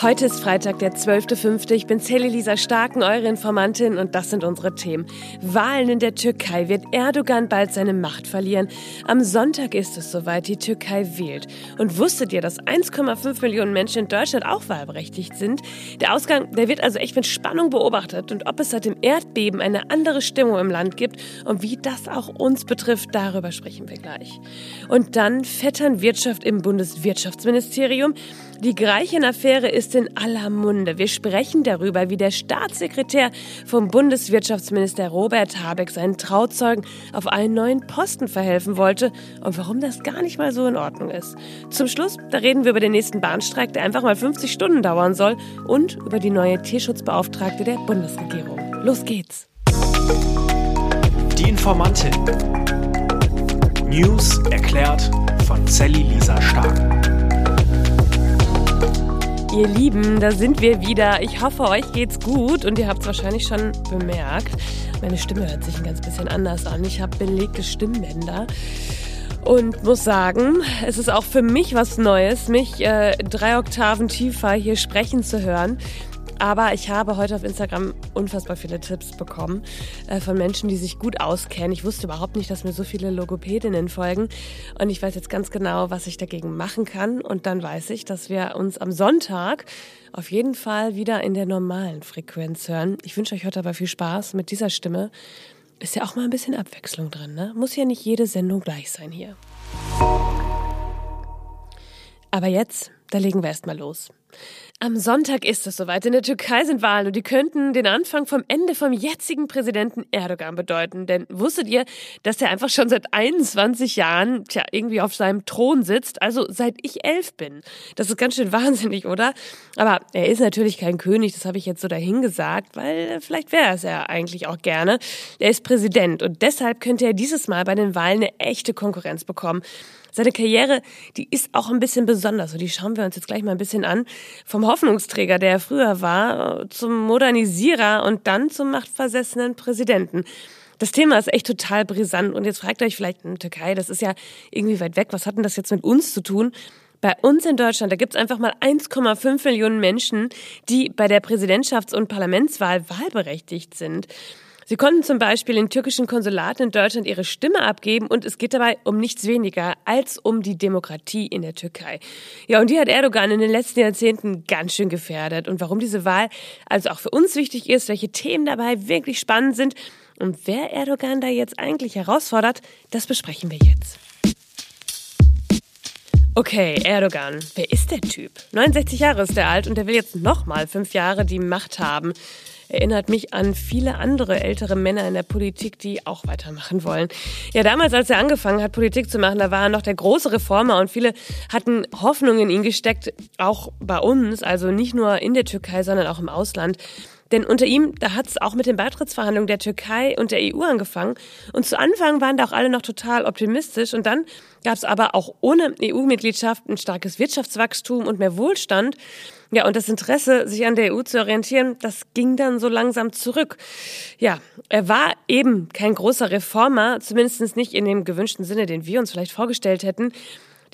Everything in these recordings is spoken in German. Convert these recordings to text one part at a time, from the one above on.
Heute ist Freitag, der 12.05. Ich bin Sally Lisa Starken, eure Informantin, und das sind unsere Themen. Wahlen in der Türkei. Wird Erdogan bald seine Macht verlieren? Am Sonntag ist es soweit, die Türkei wählt. Und wusstet ihr, dass 1,5 Millionen Menschen in Deutschland auch wahlberechtigt sind? Der Ausgang, der wird also echt mit Spannung beobachtet. Und ob es seit dem Erdbeben eine andere Stimmung im Land gibt und wie das auch uns betrifft, darüber sprechen wir gleich. Und dann Vetternwirtschaft im Bundeswirtschaftsministerium. Die Greichen-Affäre ist in aller Munde. Wir sprechen darüber, wie der Staatssekretär vom Bundeswirtschaftsminister Robert Habeck seinen Trauzeugen auf einen neuen Posten verhelfen wollte und warum das gar nicht mal so in Ordnung ist. Zum Schluss, da reden wir über den nächsten Bahnstreik, der einfach mal 50 Stunden dauern soll und über die neue Tierschutzbeauftragte der Bundesregierung. Los geht's. Die Informantin. News erklärt von Sally Lisa Stark. Ihr Lieben, da sind wir wieder. Ich hoffe, euch geht's gut und ihr habt es wahrscheinlich schon bemerkt. Meine Stimme hört sich ein ganz bisschen anders an. Ich habe belegte Stimmbänder und muss sagen, es ist auch für mich was Neues, mich äh, drei Oktaven tiefer hier sprechen zu hören. Aber ich habe heute auf Instagram unfassbar viele Tipps bekommen äh, von Menschen, die sich gut auskennen. Ich wusste überhaupt nicht, dass mir so viele Logopädinnen folgen. Und ich weiß jetzt ganz genau, was ich dagegen machen kann. Und dann weiß ich, dass wir uns am Sonntag auf jeden Fall wieder in der normalen Frequenz hören. Ich wünsche euch heute aber viel Spaß mit dieser Stimme. Ist ja auch mal ein bisschen Abwechslung drin, ne? Muss ja nicht jede Sendung gleich sein hier. Aber jetzt, da legen wir erstmal los. Am Sonntag ist es soweit. In der Türkei sind Wahlen und die könnten den Anfang vom Ende vom jetzigen Präsidenten Erdogan bedeuten. Denn wusstet ihr, dass er einfach schon seit 21 Jahren, tja, irgendwie auf seinem Thron sitzt? Also seit ich elf bin. Das ist ganz schön wahnsinnig, oder? Aber er ist natürlich kein König, das habe ich jetzt so dahingesagt, weil vielleicht wäre es ja eigentlich auch gerne. Er ist Präsident und deshalb könnte er dieses Mal bei den Wahlen eine echte Konkurrenz bekommen. Seine Karriere, die ist auch ein bisschen besonders und die schauen wir uns jetzt gleich mal ein bisschen an. Vom Hoffnungsträger, der er früher war, zum Modernisierer und dann zum machtversessenen Präsidenten. Das Thema ist echt total brisant und jetzt fragt euch vielleicht, in hm, Türkei, das ist ja irgendwie weit weg, was hat denn das jetzt mit uns zu tun? Bei uns in Deutschland, da gibt's einfach mal 1,5 Millionen Menschen, die bei der Präsidentschafts- und Parlamentswahl wahlberechtigt sind. Sie konnten zum Beispiel in türkischen Konsulaten in Deutschland ihre Stimme abgeben und es geht dabei um nichts weniger als um die Demokratie in der Türkei. Ja, und die hat Erdogan in den letzten Jahrzehnten ganz schön gefährdet. Und warum diese Wahl also auch für uns wichtig ist, welche Themen dabei wirklich spannend sind und wer Erdogan da jetzt eigentlich herausfordert, das besprechen wir jetzt. Okay, Erdogan. Wer ist der Typ? 69 Jahre ist er alt und er will jetzt nochmal fünf Jahre die Macht haben erinnert mich an viele andere ältere Männer in der Politik, die auch weitermachen wollen. Ja, damals, als er angefangen hat, Politik zu machen, da war er noch der große Reformer und viele hatten Hoffnung in ihn gesteckt, auch bei uns, also nicht nur in der Türkei, sondern auch im Ausland. Denn unter ihm, da hat es auch mit den Beitrittsverhandlungen der Türkei und der EU angefangen. Und zu Anfang waren da auch alle noch total optimistisch. Und dann gab es aber auch ohne EU-Mitgliedschaft ein starkes Wirtschaftswachstum und mehr Wohlstand. Ja, und das Interesse, sich an der EU zu orientieren, das ging dann so langsam zurück. Ja, er war eben kein großer Reformer, zumindest nicht in dem gewünschten Sinne, den wir uns vielleicht vorgestellt hätten.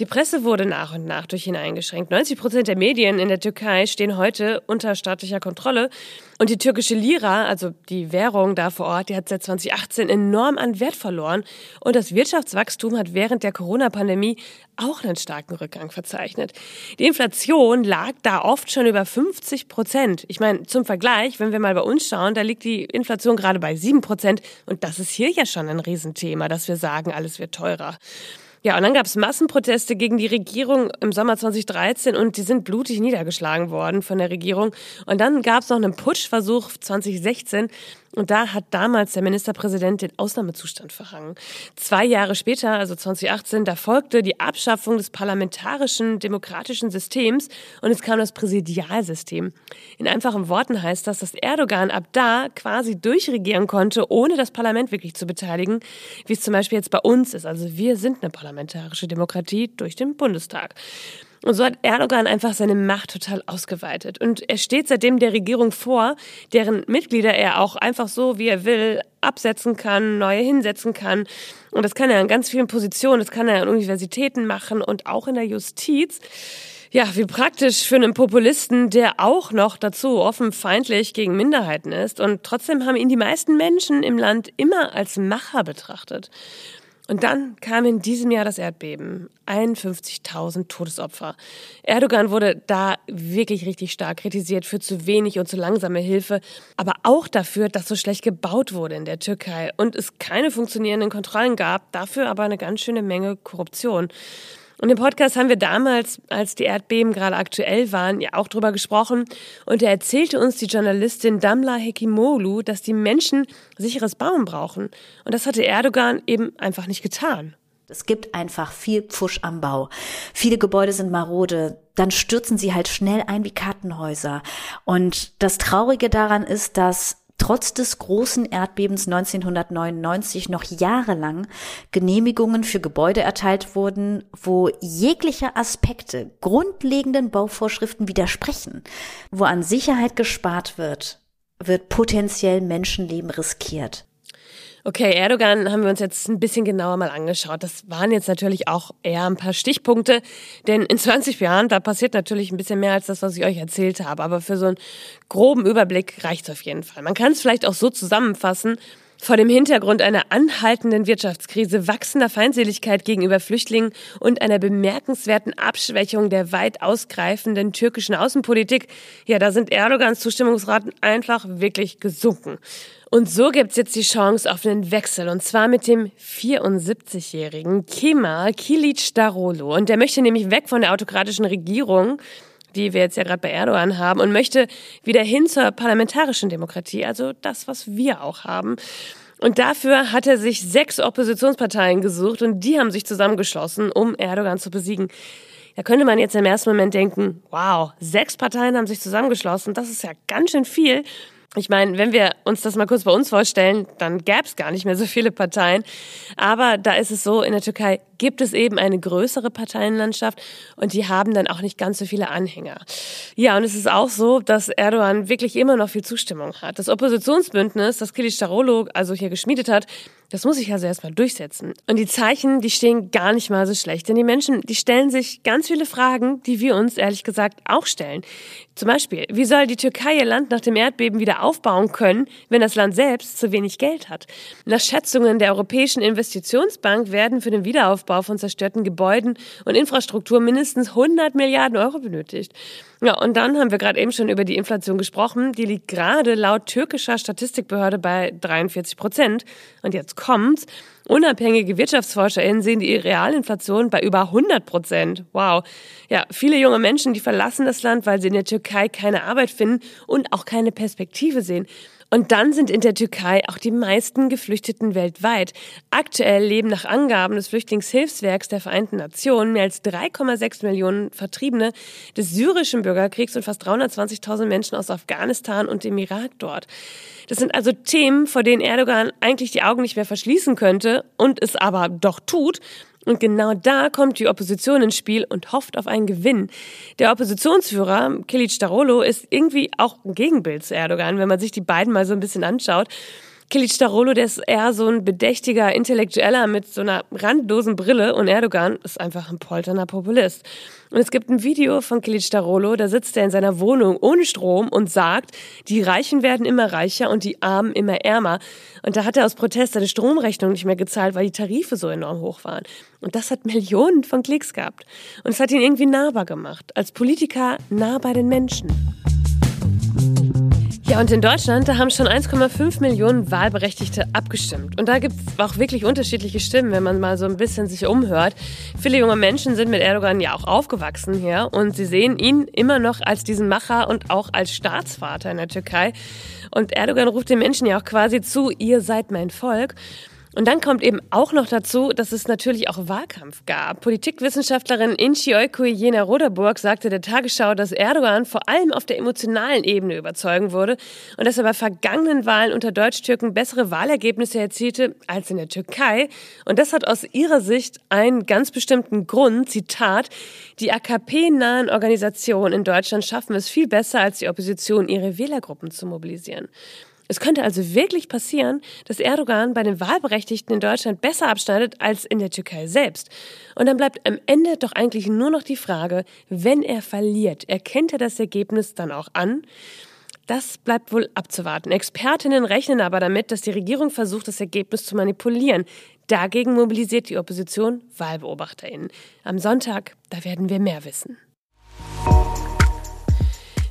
Die Presse wurde nach und nach durch ihn eingeschränkt. 90 Prozent der Medien in der Türkei stehen heute unter staatlicher Kontrolle. Und die türkische Lira, also die Währung da vor Ort, die hat seit 2018 enorm an Wert verloren. Und das Wirtschaftswachstum hat während der Corona-Pandemie auch einen starken Rückgang verzeichnet. Die Inflation lag da oft schon über 50 Prozent. Ich meine, zum Vergleich, wenn wir mal bei uns schauen, da liegt die Inflation gerade bei 7 Prozent. Und das ist hier ja schon ein Riesenthema, dass wir sagen, alles wird teurer. Ja, und dann gab es Massenproteste gegen die Regierung im Sommer 2013 und die sind blutig niedergeschlagen worden von der Regierung. Und dann gab es noch einen Putschversuch 2016 und da hat damals der Ministerpräsident den Ausnahmezustand verhangen. Zwei Jahre später, also 2018, da folgte die Abschaffung des parlamentarischen demokratischen Systems und es kam das Präsidialsystem. In einfachen Worten heißt das, dass Erdogan ab da quasi durchregieren konnte, ohne das Parlament wirklich zu beteiligen, wie es zum Beispiel jetzt bei uns ist. Also wir sind eine parlamentarische Demokratie durch den Bundestag. Und so hat Erdogan einfach seine Macht total ausgeweitet. Und er steht seitdem der Regierung vor, deren Mitglieder er auch einfach so, wie er will, absetzen kann, neue hinsetzen kann. Und das kann er in ganz vielen Positionen, das kann er an Universitäten machen und auch in der Justiz. Ja, wie praktisch für einen Populisten, der auch noch dazu offen feindlich gegen Minderheiten ist. Und trotzdem haben ihn die meisten Menschen im Land immer als Macher betrachtet. Und dann kam in diesem Jahr das Erdbeben. 51.000 Todesopfer. Erdogan wurde da wirklich richtig stark kritisiert für zu wenig und zu langsame Hilfe, aber auch dafür, dass so schlecht gebaut wurde in der Türkei und es keine funktionierenden Kontrollen gab, dafür aber eine ganz schöne Menge Korruption. Und im Podcast haben wir damals, als die Erdbeben gerade aktuell waren, ja auch drüber gesprochen. Und da erzählte uns die Journalistin Damla Hekimolu, dass die Menschen sicheres Bauen brauchen. Und das hatte Erdogan eben einfach nicht getan. Es gibt einfach viel Pfusch am Bau. Viele Gebäude sind marode. Dann stürzen sie halt schnell ein wie Kartenhäuser. Und das Traurige daran ist, dass trotz des großen Erdbebens 1999 noch jahrelang Genehmigungen für Gebäude erteilt wurden, wo jegliche Aspekte grundlegenden Bauvorschriften widersprechen, wo an Sicherheit gespart wird, wird potenziell Menschenleben riskiert. Okay, Erdogan haben wir uns jetzt ein bisschen genauer mal angeschaut. Das waren jetzt natürlich auch eher ein paar Stichpunkte, denn in 20 Jahren, da passiert natürlich ein bisschen mehr als das, was ich euch erzählt habe. Aber für so einen groben Überblick reicht es auf jeden Fall. Man kann es vielleicht auch so zusammenfassen. Vor dem Hintergrund einer anhaltenden Wirtschaftskrise, wachsender Feindseligkeit gegenüber Flüchtlingen und einer bemerkenswerten Abschwächung der weit ausgreifenden türkischen Außenpolitik, ja, da sind Erdogans Zustimmungsraten einfach wirklich gesunken. Und so gibt's jetzt die Chance auf einen Wechsel und zwar mit dem 74-jährigen Kemal Kilic Darolo. Und der möchte nämlich weg von der autokratischen Regierung die wir jetzt ja gerade bei Erdogan haben, und möchte wieder hin zur parlamentarischen Demokratie, also das, was wir auch haben. Und dafür hat er sich sechs Oppositionsparteien gesucht und die haben sich zusammengeschlossen, um Erdogan zu besiegen. Da könnte man jetzt im ersten Moment denken, wow, sechs Parteien haben sich zusammengeschlossen, das ist ja ganz schön viel. Ich meine, wenn wir uns das mal kurz bei uns vorstellen, dann gäbe es gar nicht mehr so viele Parteien. Aber da ist es so, in der Türkei gibt es eben eine größere Parteienlandschaft und die haben dann auch nicht ganz so viele Anhänger. Ja, und es ist auch so, dass Erdogan wirklich immer noch viel Zustimmung hat. Das Oppositionsbündnis, das Kilicdaroglu also hier geschmiedet hat, das muss ich also erstmal durchsetzen. Und die Zeichen, die stehen gar nicht mal so schlecht. Denn die Menschen, die stellen sich ganz viele Fragen, die wir uns ehrlich gesagt auch stellen. Zum Beispiel, wie soll die Türkei ihr Land nach dem Erdbeben wieder aufbauen können, wenn das Land selbst zu wenig Geld hat? Nach Schätzungen der Europäischen Investitionsbank werden für den Wiederaufbau von zerstörten Gebäuden und Infrastruktur mindestens 100 Milliarden Euro benötigt. Ja, und dann haben wir gerade eben schon über die Inflation gesprochen. Die liegt gerade laut türkischer Statistikbehörde bei 43 Prozent. Und jetzt kommt's. Unabhängige WirtschaftsforscherInnen sehen die Realinflation bei über 100 Prozent. Wow. Ja, viele junge Menschen, die verlassen das Land, weil sie in der Türkei keine Arbeit finden und auch keine Perspektive sehen. Und dann sind in der Türkei auch die meisten Geflüchteten weltweit. Aktuell leben nach Angaben des Flüchtlingshilfswerks der Vereinten Nationen mehr als 3,6 Millionen Vertriebene des syrischen Bürgerkriegs und fast 320.000 Menschen aus Afghanistan und dem Irak dort. Das sind also Themen, vor denen Erdogan eigentlich die Augen nicht mehr verschließen könnte und es aber doch tut. Und genau da kommt die Opposition ins Spiel und hofft auf einen Gewinn. Der Oppositionsführer, Kilic Darolo, ist irgendwie auch ein Gegenbild zu Erdogan, wenn man sich die beiden mal so ein bisschen anschaut. Kilic Darolo, der ist eher so ein bedächtiger Intellektueller mit so einer randlosen Brille und Erdogan ist einfach ein polternder Populist. Und es gibt ein Video von Kilic Darolo, da sitzt er in seiner Wohnung ohne Strom und sagt, die Reichen werden immer reicher und die Armen immer ärmer. Und da hat er aus Protest seine Stromrechnung nicht mehr gezahlt, weil die Tarife so enorm hoch waren. Und das hat Millionen von Klicks gehabt. Und es hat ihn irgendwie nahbar gemacht, als Politiker nah bei den Menschen. Ja, und in Deutschland, da haben schon 1,5 Millionen Wahlberechtigte abgestimmt. Und da gibt es auch wirklich unterschiedliche Stimmen, wenn man mal so ein bisschen sich umhört. Viele junge Menschen sind mit Erdogan ja auch aufgewachsen hier und sie sehen ihn immer noch als diesen Macher und auch als Staatsvater in der Türkei. Und Erdogan ruft den Menschen ja auch quasi zu, ihr seid mein Volk. Und dann kommt eben auch noch dazu, dass es natürlich auch Wahlkampf gab. Politikwissenschaftlerin Inchi Oykui Jena Roderburg sagte der Tagesschau, dass Erdogan vor allem auf der emotionalen Ebene überzeugen wurde und dass er bei vergangenen Wahlen unter Deutsch-Türken bessere Wahlergebnisse erzielte als in der Türkei. Und das hat aus ihrer Sicht einen ganz bestimmten Grund. Zitat, die AKP-nahen Organisationen in Deutschland schaffen es viel besser als die Opposition, ihre Wählergruppen zu mobilisieren. Es könnte also wirklich passieren, dass Erdogan bei den Wahlberechtigten in Deutschland besser abschneidet als in der Türkei selbst. Und dann bleibt am Ende doch eigentlich nur noch die Frage, wenn er verliert, erkennt er das Ergebnis dann auch an? Das bleibt wohl abzuwarten. Expertinnen rechnen aber damit, dass die Regierung versucht, das Ergebnis zu manipulieren. Dagegen mobilisiert die Opposition Wahlbeobachterinnen. Am Sonntag, da werden wir mehr wissen.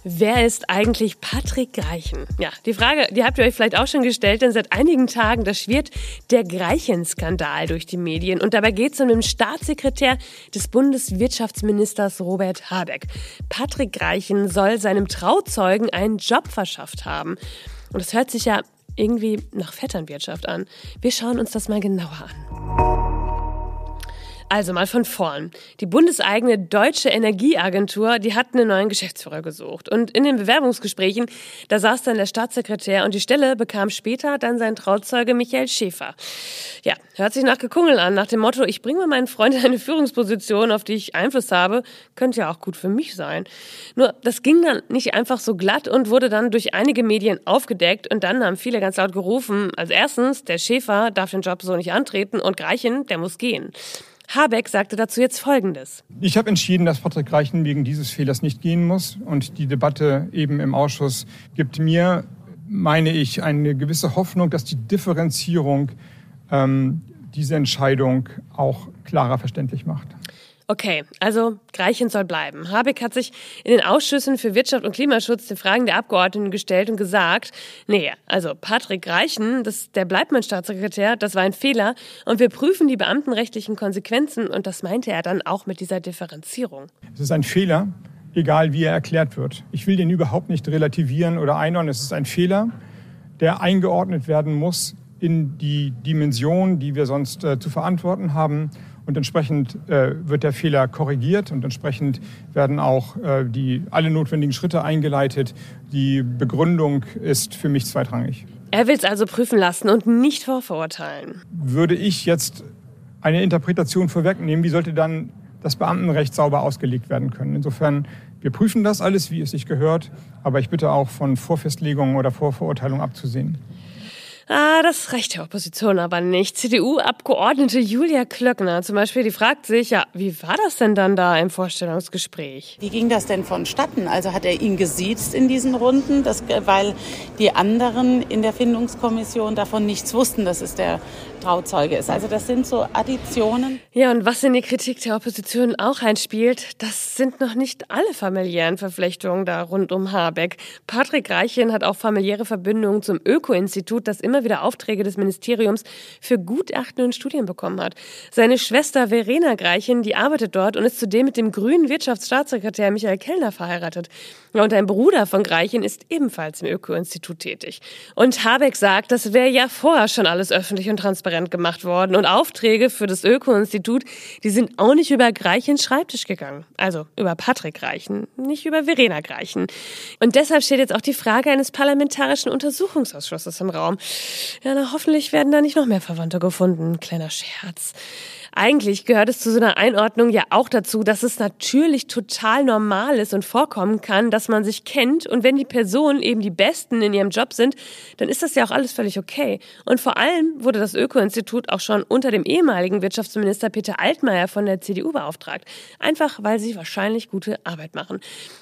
Wer ist eigentlich Patrick Greichen? Ja, die Frage, die habt ihr euch vielleicht auch schon gestellt, denn seit einigen Tagen, da schwirrt der Greichen-Skandal durch die Medien. Und dabei geht es um den Staatssekretär des Bundeswirtschaftsministers Robert Habeck. Patrick Greichen soll seinem Trauzeugen einen Job verschafft haben. Und das hört sich ja irgendwie nach Vetternwirtschaft an. Wir schauen uns das mal genauer an. Also mal von vorn. Die bundeseigene Deutsche Energieagentur, die hat einen neuen Geschäftsführer gesucht. Und in den Bewerbungsgesprächen, da saß dann der Staatssekretär und die Stelle bekam später dann sein Trauzeuge Michael Schäfer. Ja, hört sich nach Gekungel an, nach dem Motto, ich bringe mal meinen Freund in eine Führungsposition, auf die ich Einfluss habe, könnte ja auch gut für mich sein. Nur, das ging dann nicht einfach so glatt und wurde dann durch einige Medien aufgedeckt und dann haben viele ganz laut gerufen, als erstens, der Schäfer darf den Job so nicht antreten und Greichen, der muss gehen. Habeck sagte dazu jetzt Folgendes. Ich habe entschieden, dass Patrick Reichen wegen dieses Fehlers nicht gehen muss. Und die Debatte eben im Ausschuss gibt mir, meine ich, eine gewisse Hoffnung, dass die Differenzierung ähm, diese Entscheidung auch klarer verständlich macht. Okay, also Greichen soll bleiben. Habeck hat sich in den Ausschüssen für Wirtschaft und Klimaschutz den Fragen der Abgeordneten gestellt und gesagt, nee, also Patrick Greichen, das, der bleibt mein Staatssekretär, das war ein Fehler und wir prüfen die beamtenrechtlichen Konsequenzen und das meinte er dann auch mit dieser Differenzierung. Es ist ein Fehler, egal wie er erklärt wird. Ich will den überhaupt nicht relativieren oder einordnen. Es ist ein Fehler, der eingeordnet werden muss in die Dimension, die wir sonst äh, zu verantworten haben und entsprechend äh, wird der Fehler korrigiert und entsprechend werden auch äh, die, alle notwendigen Schritte eingeleitet. Die Begründung ist für mich zweitrangig. Er will es also prüfen lassen und nicht vorverurteilen. Würde ich jetzt eine Interpretation vorwegnehmen, wie sollte dann das Beamtenrecht sauber ausgelegt werden können? Insofern, wir prüfen das alles, wie es sich gehört, aber ich bitte auch von Vorfestlegungen oder Vorverurteilungen abzusehen. Ah, das reicht der Opposition aber nicht. CDU-Abgeordnete Julia Klöckner zum Beispiel, die fragt sich, ja, wie war das denn dann da im Vorstellungsgespräch? Wie ging das denn vonstatten? Also hat er ihn gesiezt in diesen Runden, das, weil die anderen in der Findungskommission davon nichts wussten, dass es der Trauzeuge ist. Also das sind so Additionen. Ja, und was in die Kritik der Opposition auch einspielt, das sind noch nicht alle familiären Verflechtungen da rund um Habeck. Patrick Reichen hat auch familiäre Verbindungen zum Öko-Institut, das immer wieder Aufträge des Ministeriums für Gutachten und Studien bekommen hat. Seine Schwester Verena Greichen, die arbeitet dort und ist zudem mit dem grünen Wirtschaftsstaatssekretär Michael Kellner verheiratet. Und ein Bruder von Greichen ist ebenfalls im Öko-Institut tätig. Und Habeck sagt, das wäre ja vorher schon alles öffentlich und transparent transparent gemacht worden. Und Aufträge für das Öko-Institut, die sind auch nicht über Greichens Schreibtisch gegangen. Also über Patrick Greichen, nicht über Verena Greichen. Und deshalb steht jetzt auch die Frage eines parlamentarischen Untersuchungsausschusses im Raum. Ja, na, hoffentlich werden da nicht noch mehr Verwandte gefunden. Kleiner Scherz. Eigentlich gehört es zu so einer Einordnung ja auch dazu, dass es natürlich total normal ist und vorkommen kann, dass man sich kennt und wenn die Personen eben die Besten in ihrem Job sind, dann ist das ja auch alles völlig okay. Und vor allem wurde das Öko-Institut auch schon unter dem ehemaligen Wirtschaftsminister Peter Altmaier von der CDU beauftragt. Einfach, weil sie wahrscheinlich gute Arbeit machen.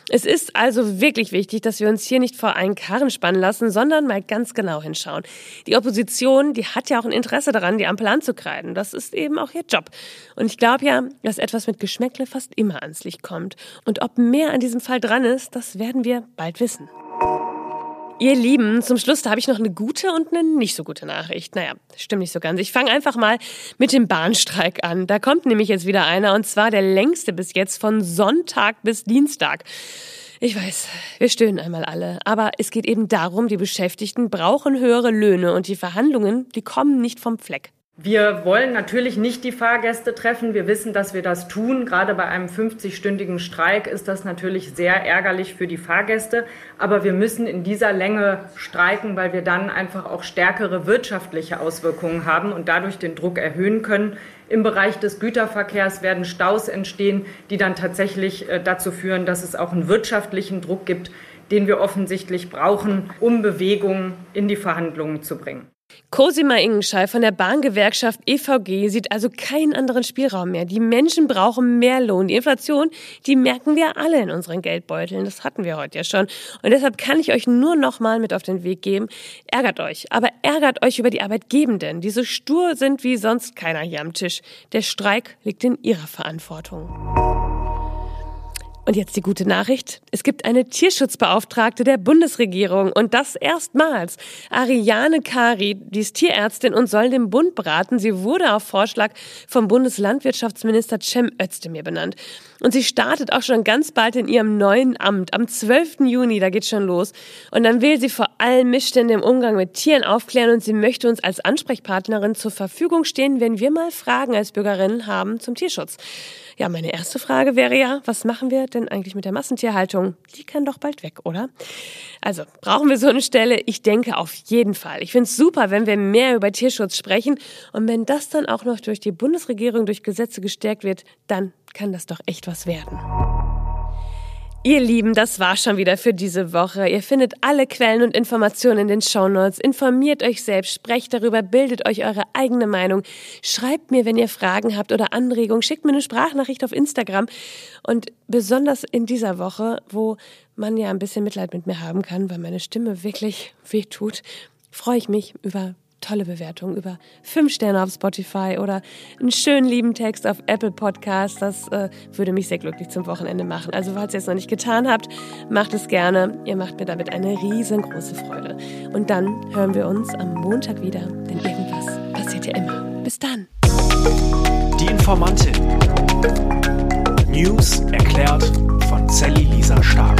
Es ist also wirklich wichtig, dass wir uns hier nicht vor einen Karren spannen lassen, sondern mal ganz genau hinschauen. Die Opposition, die hat ja auch ein Interesse daran, die Ampel anzukreiden. Das ist eben auch ihr Job. Job. Und ich glaube ja, dass etwas mit Geschmäckle fast immer ans Licht kommt. Und ob mehr an diesem Fall dran ist, das werden wir bald wissen. Ihr Lieben, zum Schluss, da habe ich noch eine gute und eine nicht so gute Nachricht. Naja, stimmt nicht so ganz. Ich fange einfach mal mit dem Bahnstreik an. Da kommt nämlich jetzt wieder einer und zwar der längste bis jetzt von Sonntag bis Dienstag. Ich weiß, wir stöhnen einmal alle, aber es geht eben darum, die Beschäftigten brauchen höhere Löhne und die Verhandlungen, die kommen nicht vom Fleck. Wir wollen natürlich nicht die Fahrgäste treffen. Wir wissen, dass wir das tun. Gerade bei einem 50-stündigen Streik ist das natürlich sehr ärgerlich für die Fahrgäste. Aber wir müssen in dieser Länge streiken, weil wir dann einfach auch stärkere wirtschaftliche Auswirkungen haben und dadurch den Druck erhöhen können. Im Bereich des Güterverkehrs werden Staus entstehen, die dann tatsächlich äh, dazu führen, dass es auch einen wirtschaftlichen Druck gibt, den wir offensichtlich brauchen, um Bewegung in die Verhandlungen zu bringen. Cosima Ingenschei von der Bahngewerkschaft EVG sieht also keinen anderen Spielraum mehr. Die Menschen brauchen mehr Lohn. Die Inflation, die merken wir alle in unseren Geldbeuteln. Das hatten wir heute ja schon. Und deshalb kann ich euch nur noch mal mit auf den Weg geben. Ärgert euch, aber ärgert euch über die Arbeitgebenden, die so stur sind wie sonst keiner hier am Tisch. Der Streik liegt in ihrer Verantwortung. Und jetzt die gute Nachricht. Es gibt eine Tierschutzbeauftragte der Bundesregierung und das erstmals. Ariane Kari, die ist Tierärztin und soll den Bund beraten. Sie wurde auf Vorschlag vom Bundeslandwirtschaftsminister Cem Özdemir benannt. Und sie startet auch schon ganz bald in ihrem neuen Amt. Am 12. Juni, da geht's schon los. Und dann will sie vor allem Missstände im Umgang mit Tieren aufklären und sie möchte uns als Ansprechpartnerin zur Verfügung stehen, wenn wir mal Fragen als Bürgerinnen haben zum Tierschutz. Ja, meine erste Frage wäre ja, was machen wir denn eigentlich mit der Massentierhaltung? Die kann doch bald weg, oder? Also, brauchen wir so eine Stelle? Ich denke auf jeden Fall. Ich finde es super, wenn wir mehr über Tierschutz sprechen. Und wenn das dann auch noch durch die Bundesregierung, durch Gesetze gestärkt wird, dann kann das doch echt was werden. Ihr Lieben, das war schon wieder für diese Woche. Ihr findet alle Quellen und Informationen in den Shownotes. Informiert euch selbst, sprecht darüber, bildet euch eure eigene Meinung. Schreibt mir, wenn ihr Fragen habt oder Anregungen. Schickt mir eine Sprachnachricht auf Instagram. Und besonders in dieser Woche, wo man ja ein bisschen Mitleid mit mir haben kann, weil meine Stimme wirklich wehtut, freue ich mich über tolle Bewertung über fünf Sterne auf Spotify oder einen schönen lieben Text auf Apple Podcasts. Das äh, würde mich sehr glücklich zum Wochenende machen. Also falls ihr es noch nicht getan habt, macht es gerne. Ihr macht mir damit eine riesengroße Freude. Und dann hören wir uns am Montag wieder, denn irgendwas passiert ja immer. Bis dann. Die Informantin. News erklärt von Sally Lisa Stark.